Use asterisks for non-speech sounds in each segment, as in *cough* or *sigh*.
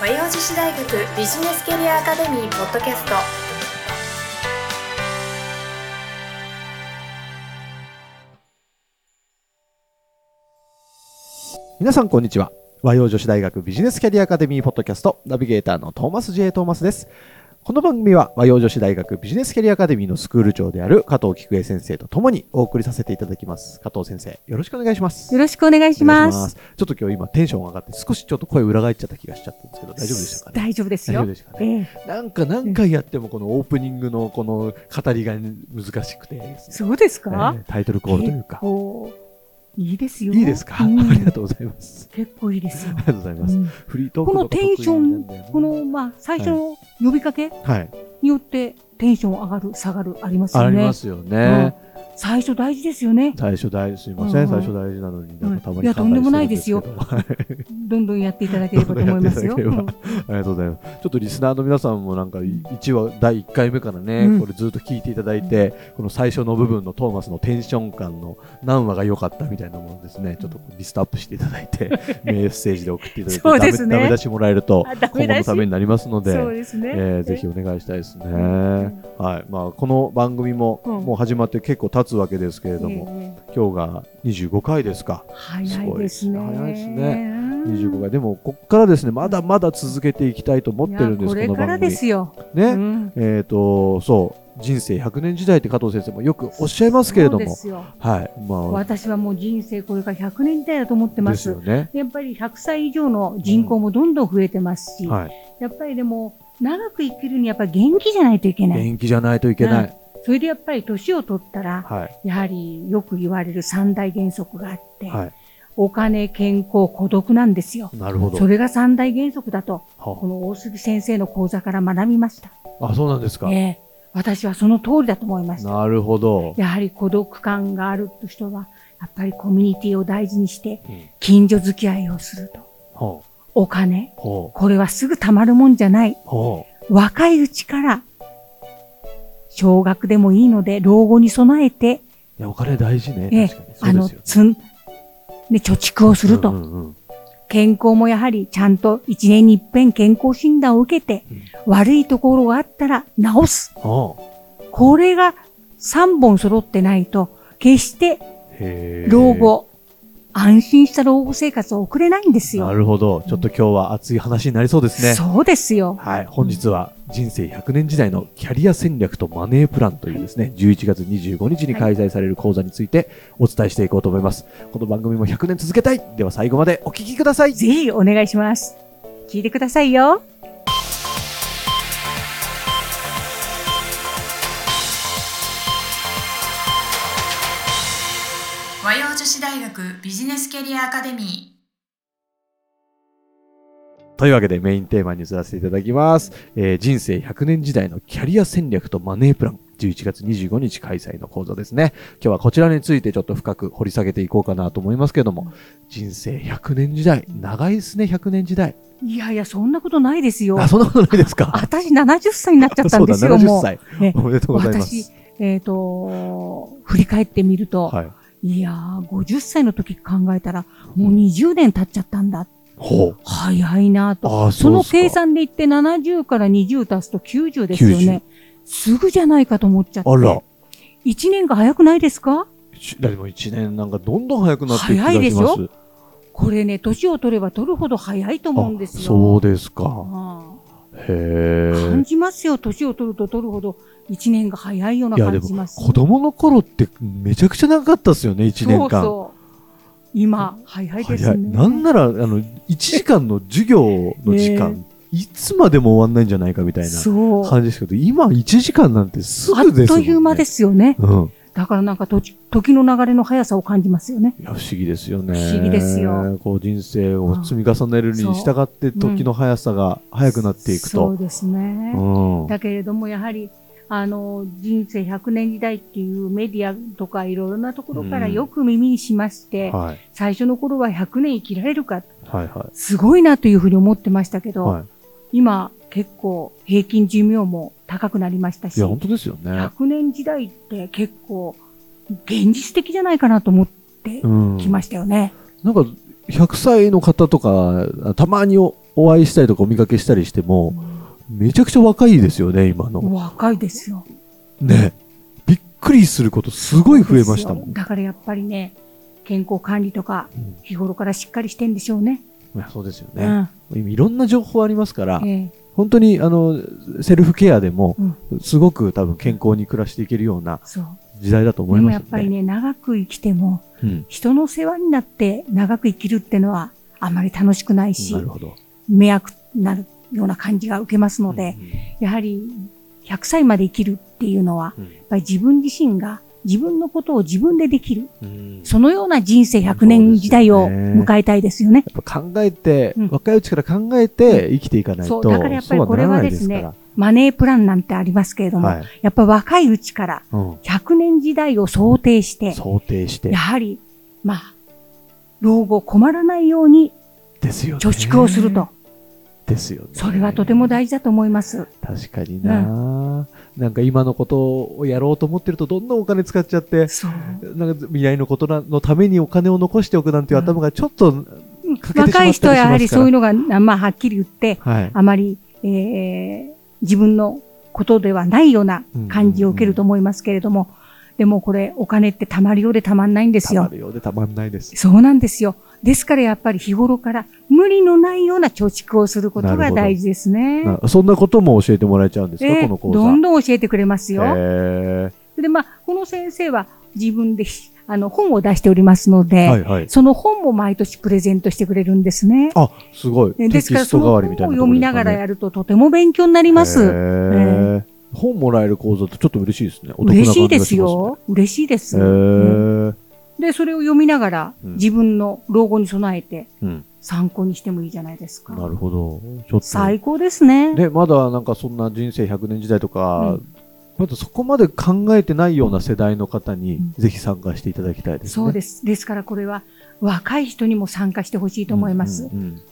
和洋女子大学ビジネスキャリアアカデミーポッドキャスト皆さんこんにちは和洋女子大学ビジネスキャリアアカデミーポッドキャストナビゲーターのトーマス J. トーマスですこの番組は和洋女子大学ビジネスキャリアアカデミーのスクール長である加藤菊江先生とともにお送りさせていただきます。加藤先生よろしくお願いします。よろしくお願いしお願います。ちょっと今日今テンション上がって少しちょっと声裏返っちゃった気がしちゃったんですけど大丈夫でしたかね？大丈夫ですよ。大丈夫でしたかね？ええ。なんか何回やってもこのオープニングのこの語りが難しくて。ね、そうですか、えータイトルコールというか。結構いいですよ。いいですか、うん。ありがとうございます。結構いいですよ。あ。りがとうございます、うん。フリートークこのテンションこの、まあ、最初の呼びかけはい。によってテンション上がる、下がる、ありますよね。ありますよね。最初大事ですよね。最初大事、すいません、うん。最初大事なのに、なんかたまにいやとんでもないですよ。どんどんやっていただければと思いますよ。ありがとうございます。ちょっとリスナーの皆さんもなんか1話、第1回目からね、うん。これずっと聞いていただいて、この最初の部分のトーマスのテンション感の何話が良かったみたいなものですね、ちょっとリストアップしていただいて、*laughs* メッセージで送っていただいて、そうですね。ダメ出しもらえると今後のためになりますので、そうですね。えーぜひお願いしたいですね。ん。はい。まあ、この番組もうん。もう始まって結構経つわけですけれども、ええ今日が25回ですか。早いですね。早いですねうん25回。でも、こっからですね、まだまだ続けていきたいと思ってるんです、これから。ですよ。ね。うんえっ、と、そう、人生100年時代って加藤先生もよくおっしゃいますけれども。はい。まあ、私はもう人生これから100年時代だと思ってまですす。よね。やっぱり100歳以上の人口もどんどん増えてますし、はい。やっぱりでも長く生きるにやっぱり元気じゃないといけない。元気じゃないといけない。それでやっぱり年を取ったら、はい。やはりよく言われる三大原則があって、はお金、健康、孤独なんですよ。い。なるほど。それが三大原則だと、こはの大杉先生の講座から学びました。あ、そうなんですか。ええ私はその通りだと思いました。なるほど。やはり孤独感がある人は、やっぱりコミュニティを大事にして、うん近所付き合いをすると。ほう。お金、ほこれはすぐ貯まるもんじゃない。若いうちから、少額でもいいので、老後に備えて、う。いや、お金大事ね。ええ確かに。あの、そうですよね。つん、で、貯蓄をすると。うんうんうん健康もやはりちゃんと一年に一遍健康診断を受けて、うん悪いところがあったら治す。ほこれが3本揃ってないと、決して老後、安心した老後生活を送れないんですよ。なるほど。ちょっと今日は熱い話になりそうですね。そうですよ。はい。本日は人生100年時代のキャリア戦略とマネープランというですね、11月25日に開催される講座についてお伝えしていこうと思います。この番組も100年続けたい。では最後までお聞きください。ぜひお願いします。聞いてくださいよ。和洋女子大学ビジネスキャリアアカデミというわけでメインテーマに移らせていただきます。えー人生100年時代のキャリア戦略とマネープラン。11月25日開催の講座ですね。今日はこちらについてちょっと深く掘り下げていこうかなと思いますけども、人生100年時代。長いですね、100年時代。いやいや、そんなことないですよ。あ、そんなことないですか？私70歳になっちゃったんですよ、そうだ、70もう。歳。ねおめでとうございます。私、えっ、と、振り返ってみると、はい。い、やー、50歳の時考えたら、もう20年経っちゃったんだ。ほう。早いなと。ああ、その計算で言って70から20足すと90ですよね。すぐじゃないかと思っちゃって。あら。1年が早くないですか？しでも1年なんかどんどん早くなっていく気がします。早いでしょこれね、年を取れば取るほど早いと思うんですよ。あそうですか。感え。じますよ。年を取ると取るほど1年が早いようないやでも感じます。子供の頃ってめちゃくちゃ長かったですよね、1年間。そうそう。今、早いです。ね。なんなら、あの、1時間の授業の時間、ね *laughs* いつまでも終わんないんじゃないかみたいな。感じですけど、今1時間なんてすあっぐですもんね。という間ですよね。うん。だからなんか時の流れの速さを感じますよね。いや、不思議ですよね。不思議ですよ。こう人生を積み重ねるに従って時の速さが速くなっていくと。そうですね。うん。だけれども、やはり、あの、人生100年時代っていうメディアとかいろいろなところからよく耳にしまして、はい。最初の頃は100年生きられるか、はいはすごいなというふうに思ってましたけい。ど、はい。今結構平均寿命も高くなりましたし、いや、本当ですよね。100年時代って結構現実的じゃないかなと思ってうん。きましたよね。なんか、100歳の方とか、たまにおお会いしたりとかお見かけしたりしても、めちゃくちゃ若いですよね、今の。若いですよ。ね。びっくりすることすごい増えましたもん。だからやっぱりね、健康管理とかうん日頃からしっかりしてんでしょうね。いやそうですよね。うん。今いろんな情報ありますから、ええ本当にあのセルフケアでもうんすごく多分健康に暮らしていけるような。時代だと思いでもますよね。やっぱりね、長く生きても、うん、人の世話になって長く生きるってのはあまり楽しくないしな、るほど。迷惑になるような感じが受けますので、やはり100歳まで生きるっていうのは、うんやっぱり自分自身が自分のことを自分でできる、うんそのような人生100年時代を迎えたいですよね。やっぱ考えて、うん若いうちから考えて生きていかないと、そうだからやっぱりこれはですねそうならないマネープランなんてありますけれども、はいやっぱ若いうちからですからうん100年時代を想定して、想定してや。はり、まあ、老後困らないようにですよね。貯蓄をすると。ですよね。それはとても大事だと思います。確かにな、なんか今のことをやろうと思ってるとどんどんお金使っちゃって。なんか未来のことなのためにお金を残しておくなんていう頭がちょっと、欠けてしまったりしますから若い人はやはりそういうのが、まあ、はっきり言って、はい。あまり、えー自分のことではないような感じを受けると思いますけれども、でもこれ、お金って貯まるようで貯まんないんですよ。たまるようでたまんないです。そうなんですよ。ですからやっぱり日頃から無理のないような貯蓄をすることが大事ですね。なそんなことも教えてもらえちゃうんですか、ええこの講座。どんどん教えてくれますよ。へで、まあ、この先生は自分でひあの本を出しておりますのーで、はいはい。その本も毎年プレゼントしてくれるんですね。あ、すごい。えですから、その本を読みながらやるととても勉強になります。へー本もらえる講座ってちょっと嬉しいですね。お得な嬉しいです。よ。嬉しいです。へーで、それを読みながら、うん自分の老後に備えてうん。参考にしてもいいじゃないですか。なるほど。ちょっと。最高ですね。で、まだなんかそんな人生100年時代とか、うんまだそこまで考えてないような世代の方にうん、ぜひ参加していただきたいですね。そうです。ですからこれは若い人にも参加してほしいと思います。うんうんうん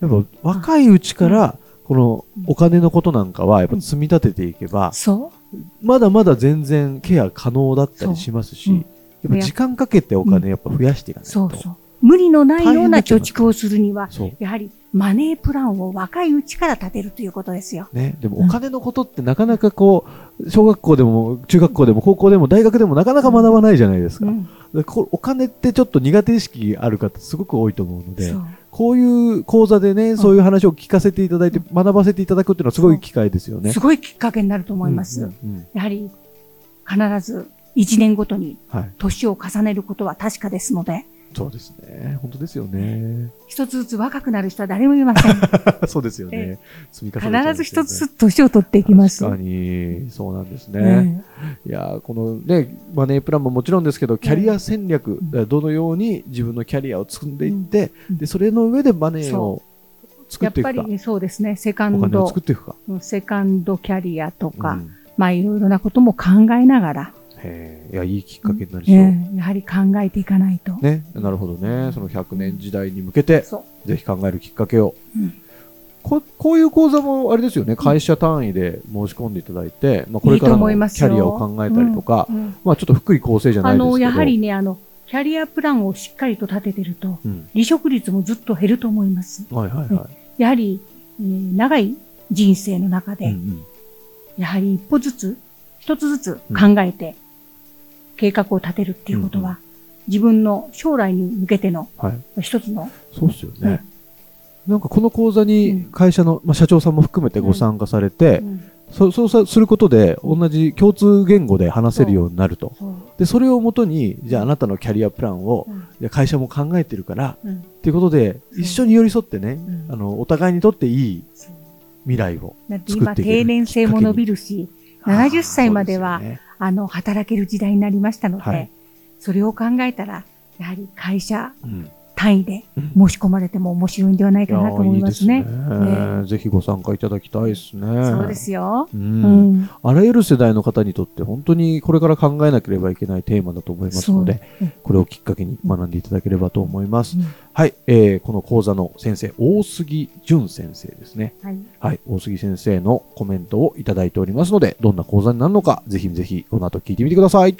やっぱ若いうちから、このお金のことなんかは、やっぱ積み立てていけば、そまだまだ全然ケア可能だったりしますし、やっぱ時間かけてお金やっぱ増やしていかう、ないと。そうそう。無理のないような貯蓄をするには、やはりマネープランを若いうちから立てるということですよ。ね、でもお金のことってなかなかこう、小学校でも中学校でも高校でも大学でもなかなか学ばないじゃないですか。うん。お金ってちょっと苦手意識ある方すごく多いと思うので。こういう講座でね、そういう話を聞かせていただいて、学ばせていただくっていうのはすごい機会ですよね。すごいきっかけになると思います。うんうんうんやはり必ず1年ごとにはい。年を重ねることは確かですので、そうですね。本当ですよね。一つずつ若くなる人は誰もいません。*laughs* そうですよね。積み重ね必ず一つずつ年を取っていきます。確かに、そうなんですね。えいやーこのね、マネープランももちろんですけど、キャリア戦略、どのように自分のキャリアを積んでいって、うんで、それの上でマネーをえ作っていくか、やっぱりそうですね、セカンお金をド作、っていくか。セカンドキャリアとか、うんまあいろいろなことも考えながら、へーいや、いいきっかけになりそう。ええやはり考えていかないと。ね、なるほどね。その100年時代に向けて。ぜひ考えるきっかけを。うんここういう講座もあれですよね、会社単位で申し込んでいただいて、まあ、これからのキャリアを考えたりとか、うんまあちょっと福利厚生じゃないですけど、やはりね、あの、キャリアプランをしっかりと立ててると、うん、離職率もずっと減ると思います。はいはいはやはり、えー長い人生の中い。で、うんうんやはり一歩ずつ、一つずつ考えて、計画を立てるっていうことは、うん自分の将来に向けてのはい。一つの、そうですよね。なんかこの講座に会社の、まあ、社長さんも含めてご参加されて、うん。そそうさすることで同じ共通言語で話せるようになると。で、それをもとに、じゃああなたのキャリアプランを、うん。会社も考えてるから、うん。っていうことで、一緒に寄り添ってね、うん。あの、お互いにとっていい未来をだって今、作っていける定年制も伸びるし、70歳までは、あの、働ける時代になりましたので、はい。それを考えたら、やはり会社うん単位でうん申し込まれても面白いんではないかなと思いますね。ぜひご参加いただきたいですね。そうですよ。ううんん。あらゆる世代の方にとって本当にこれから考えなければいけないテーマだと思いますので、うんこれをきっかけに学んでいただければと思います。うんはい、えーこの講座の先生、大杉淳先生ですね。はい。はい、大杉先生のコメントをいただいておりますので、どんな講座になるのか、ぜひぜひこの後聞いてみてください。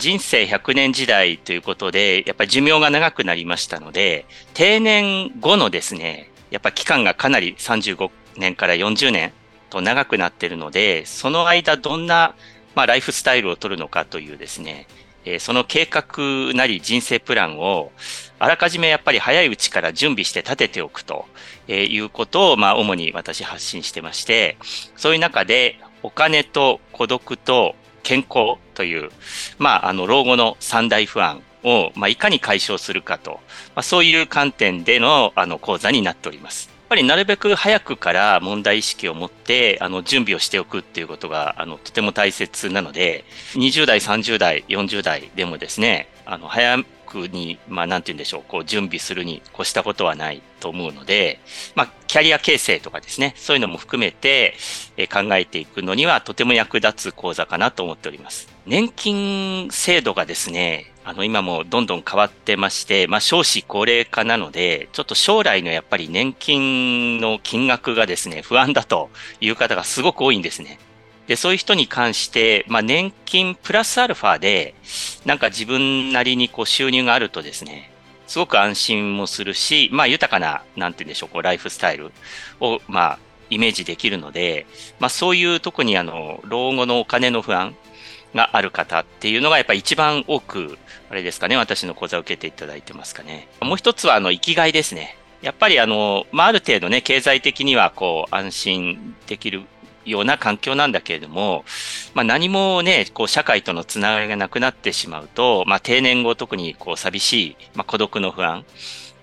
人生100年時代ということで、やっぱり寿命が長くなりましたので、定年後のですね、やっぱ期間がかなり35年から40年と長くなっているので、その間どんな、まあ、ライフスタイルを取るのかというですね、えー、その計画なり人生プランをあらかじめやっぱり早いうちから準備して立てておくとえいうことを、まあ、主に私発信してまして、そういう中でお金と孤独と健康という、まあ、あの、老後の三大不安を、まあ、いかに解消するかと、まあ、そういう観点での、あの、講座になっております。やっぱりなるべく早くから問題意識を持って、あの、準備をしておくっていうことが、あの、とても大切なので、20代、30代、40代でもですね、あの、早くに、まあ、なんて言うんでしょう、こう、準備するに越したことはないと思うので、まあ、キャリア形成とかですね、そういうのも含めて、え考えていくのにはとても役立つ講座かなと思っております。年金制度がですね、あの、今もどんどん変わってまして、まあ、少子高齢化なので、ちょっと将来のやっぱり年金の金額がですね、不安だという方がすごく多いんですね。で、そういう人に関して、まあ、年金プラスアルファで、なんか自分なりにこう収入があるとですね、すごく安心もするし、まあ、豊かな、なんて言うんでしょう、こう、ライフスタイルを、まあ、イメージできるので、まあ、そういう特にあの、老後のお金の不安がある方っていうのがやっぱ一番多く、あれですかね、私の講座を受けていただいてますかね。もう一つはあの、生きがいですね。やっぱりあの、まあ、ある程度ね、経済的にはこう、安心できるような環境なんだけれども、まあ、何もね、こう社会とのつながりがなくなってしまうと、まあ、定年後特にこう寂しい、まあ、孤独の不安、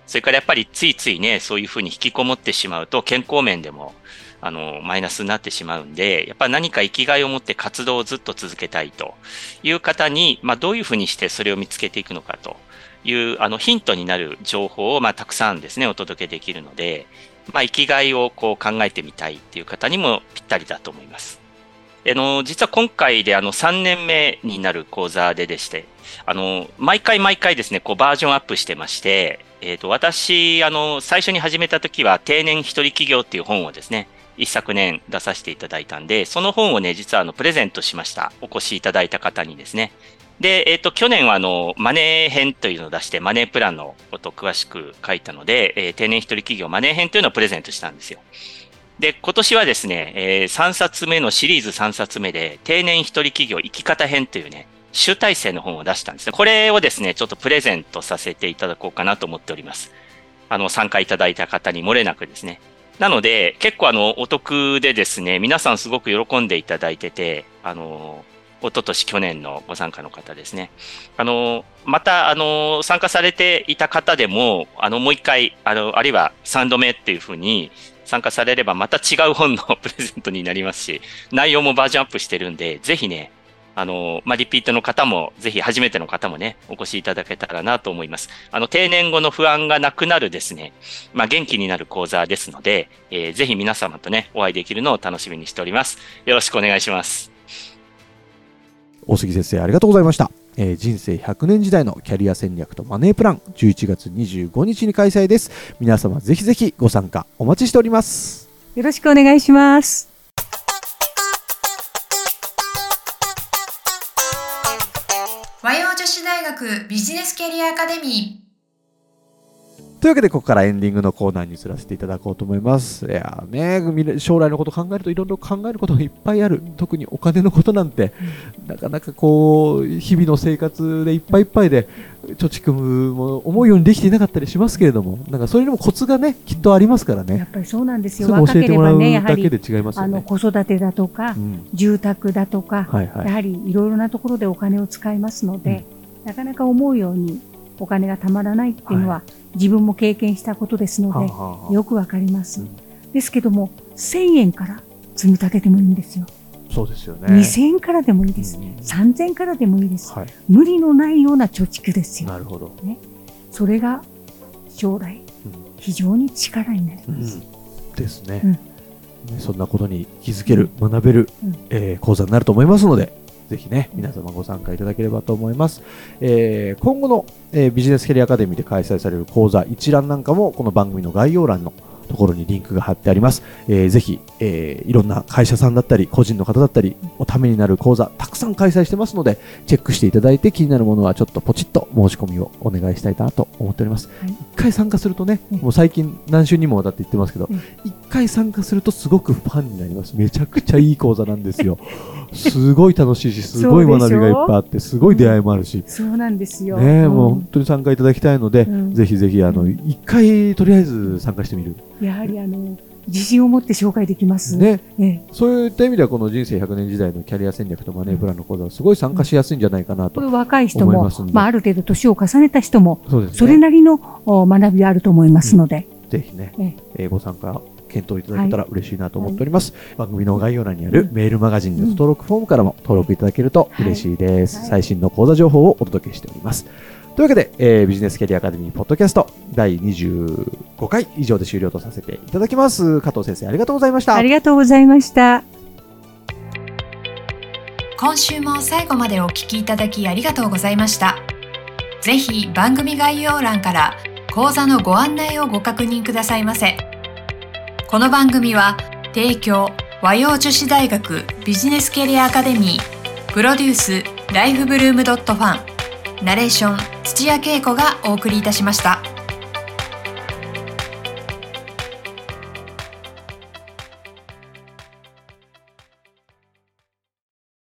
それからやっぱりついついね、そういうふうに引きこもってしまうと健康面でも、あの、マイナスになってしまうんで、やっぱ何か生きがいを持って活動をずっと続けたいという方に、まあ、どういうふうにしてそれを見つけていくのかという、あの、ヒントになる情報を、まあ、たくさんですね、お届けできるので、まあ、生きがいをこう考えてみたいっていう方にもぴったりだと思います。あの、実は今回であの3年目になる講座ででして、あの、毎回毎回ですね、こうバージョンアップしてまして、えっ、ー、と、私、あの、最初に始めた時は定年一人企業っていう本をですね、一昨年出させていただいたんで、その本をね、実はあの、プレゼントしました。お越しいただいた方にですね。で、えっ、ー、と、去年はあの、マネー編というのを出して、マネープランのことを詳しく書いたので、えー、定年一人企業マネー編というのをプレゼントしたんですよ。で、今年はですね、えー、3冊目のシリーズ3冊目で、定年一人企業生き方編というね、集大成の本を出したんですね。これをですね、ちょっとプレゼントさせていただこうかなと思っております。あの、参加いただいた方に漏れなくですね。なので、結構あの、お得でですね、皆さんすごく喜んでいただいてて、あの、おととし去年のご参加の方ですね。あの、また、あの、参加されていた方でも、あの、もう一回、あの、あるいは3度目っていうふうに参加されれば、また違う本の *laughs* プレゼントになりますし、内容もバージョンアップしてるんで、ぜひね、あの、まあ、リピートの方も、ぜひ初めての方もね、お越しいただけたらなと思います。あの、定年後の不安がなくなるですね、まあ、元気になる講座ですので、えー、ぜひ皆様とね、お会いできるのを楽しみにしております。よろしくお願いします。大杉先生ありがとうございました。えー、人生100年時代のキャリア戦略とマネープラン11月25日に開催です。皆様ぜひぜひご参加お待ちしております。よろしくお願いします。和洋女子大学ビジネスキャリアアカデミーというわけで、ここからエンディングのコーナーに移らせていただこうと思います。いやね、将来のこと考えるといろいろ考えることがいっぱいある。特にお金のことなんて、なかなかこう、日々の生活でいっぱいいっぱいで、貯蓄も思うようにできていなかったりしますけれども、なんかそれにもコツがね、きっとありますからね。やっぱりそうなんですよ。若ければね、やはり、あの子育てだとか、うん、住宅だとか、はいはい、やはりいろいろなところでお金を使いますので、うん、なかなか思うようにお金がたまらないっていうのは、はい自分も経験したことですので、よくわかります。ですけども、1000円から積み立ててもいいんですよ。そうですよね。2000円からでもいいです。うん、3000円からでもいいです、はい、無理のないような貯蓄ですよ。なるほど。ね。それが将来、非常に力になります。うん、ですね。うん、そんなことに気づける、学べる、うん、えー、講座になると思いますので、ぜひね、皆様ご参加いただければと思います。えー、今後の、えー、ビジネスキャリアアカデミーで開催される講座一覧なんかも、この番組の概要欄のところにリンクが貼ってあります。えー、ぜひ、えー、いろんな会社さんだったり、個人の方だったり、おためになる講座、たくさん開催してますので、チェックしていただいて気になるものはちょっとポチッと申し込みをお願いしたいなと思っております。一、はい、回参加するとね、もう最近何週にもわたって言ってますけど、一、回参加するとすごくファンになります。めちゃくちゃいい講座なんですよ。*laughs* すごい楽しいし、すごい学びがいっぱいあって、すごい出会いもあるし。そうなんですよ。ね、うん、もう本当に参加いただきたいので、うん、ぜひぜひ、あの、一回とりあえず参加してみる。やはりあの、自信を持って紹介できます。ね。ねそういった意味では、この人生100年時代のキャリア戦略とマネープランの講座はすごい参加しやすいんじゃないかなと思います。若い人も、まあ、ある程度年を重ねた人も、そ,、れなりの学びがあると思いますので。うん、ぜひね、えー、ご参加検討いただけたら嬉しいなと思っております、はい、番組の概要欄にあるメールマガジンの登録フォームからも登録いただけると嬉しいです、はい、最新の講座情報をお届けしております。というわけで、えー、ビジネスキャリアアカデミーポッドキャスト第25回以上で終了とさせていただきます。加藤先生ありがとうございました。ありがとうございました。今週も最後までお聞きいただきありがとうございました。ぜひ番組概要欄から講座のご案内をご確認くださいませ。この番組は提供和洋女子大学ビジネスキャリアアカデミープロデュースライフブルームドットファンナレーション土屋恵子がお送りいたしました。